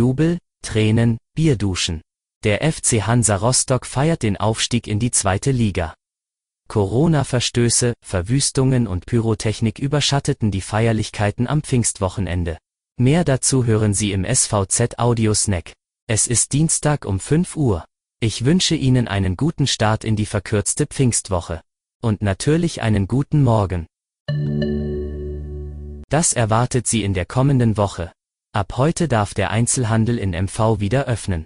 Jubel, Tränen, Bierduschen. Der FC Hansa Rostock feiert den Aufstieg in die zweite Liga. Corona-Verstöße, Verwüstungen und Pyrotechnik überschatteten die Feierlichkeiten am Pfingstwochenende. Mehr dazu hören Sie im SVZ Audio Snack. Es ist Dienstag um 5 Uhr. Ich wünsche Ihnen einen guten Start in die verkürzte Pfingstwoche. Und natürlich einen guten Morgen. Das erwartet Sie in der kommenden Woche. Ab heute darf der Einzelhandel in MV wieder öffnen.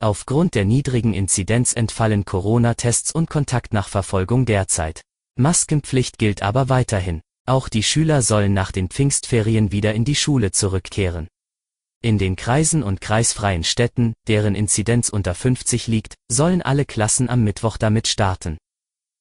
Aufgrund der niedrigen Inzidenz entfallen Corona-Tests und Kontaktnachverfolgung derzeit. Maskenpflicht gilt aber weiterhin. Auch die Schüler sollen nach den Pfingstferien wieder in die Schule zurückkehren. In den Kreisen und kreisfreien Städten, deren Inzidenz unter 50 liegt, sollen alle Klassen am Mittwoch damit starten.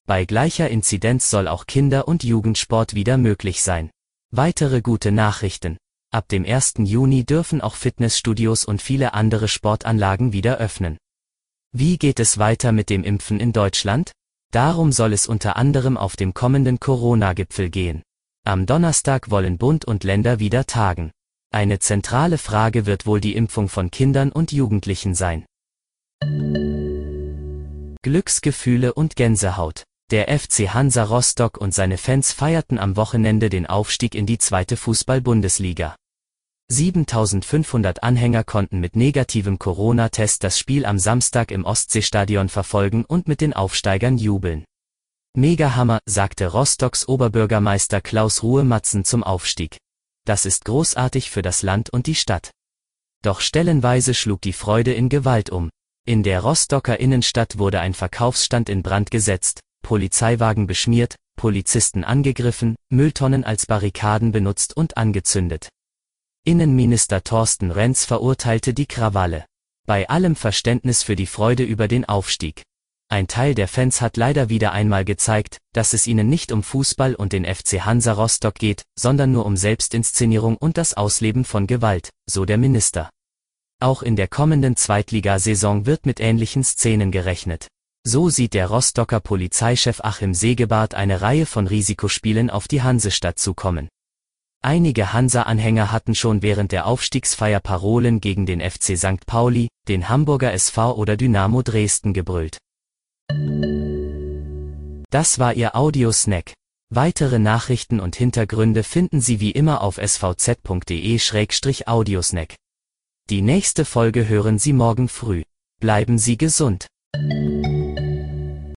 Bei gleicher Inzidenz soll auch Kinder- und Jugendsport wieder möglich sein. Weitere gute Nachrichten. Ab dem 1. Juni dürfen auch Fitnessstudios und viele andere Sportanlagen wieder öffnen. Wie geht es weiter mit dem Impfen in Deutschland? Darum soll es unter anderem auf dem kommenden Corona-Gipfel gehen. Am Donnerstag wollen Bund und Länder wieder tagen. Eine zentrale Frage wird wohl die Impfung von Kindern und Jugendlichen sein. Glücksgefühle und Gänsehaut. Der FC Hansa Rostock und seine Fans feierten am Wochenende den Aufstieg in die zweite Fußball-Bundesliga. 7500 Anhänger konnten mit negativem Corona-Test das Spiel am Samstag im Ostseestadion verfolgen und mit den Aufsteigern jubeln. Megahammer, sagte Rostocks Oberbürgermeister Klaus Ruhe-Matzen zum Aufstieg. Das ist großartig für das Land und die Stadt. Doch stellenweise schlug die Freude in Gewalt um. In der Rostocker Innenstadt wurde ein Verkaufsstand in Brand gesetzt, Polizeiwagen beschmiert, Polizisten angegriffen, Mülltonnen als Barrikaden benutzt und angezündet. Innenminister Thorsten Renz verurteilte die Krawalle. Bei allem Verständnis für die Freude über den Aufstieg. Ein Teil der Fans hat leider wieder einmal gezeigt, dass es ihnen nicht um Fußball und den FC Hansa Rostock geht, sondern nur um Selbstinszenierung und das Ausleben von Gewalt, so der Minister. Auch in der kommenden Zweitligasaison wird mit ähnlichen Szenen gerechnet. So sieht der Rostocker Polizeichef Achim Segebart eine Reihe von Risikospielen auf die Hansestadt zukommen. Einige Hansa-Anhänger hatten schon während der Aufstiegsfeier Parolen gegen den FC St. Pauli, den Hamburger SV oder Dynamo Dresden gebrüllt. Das war Ihr Audiosnack. Weitere Nachrichten und Hintergründe finden Sie wie immer auf svz.de-audiosnack. Die nächste Folge hören Sie morgen früh. Bleiben Sie gesund.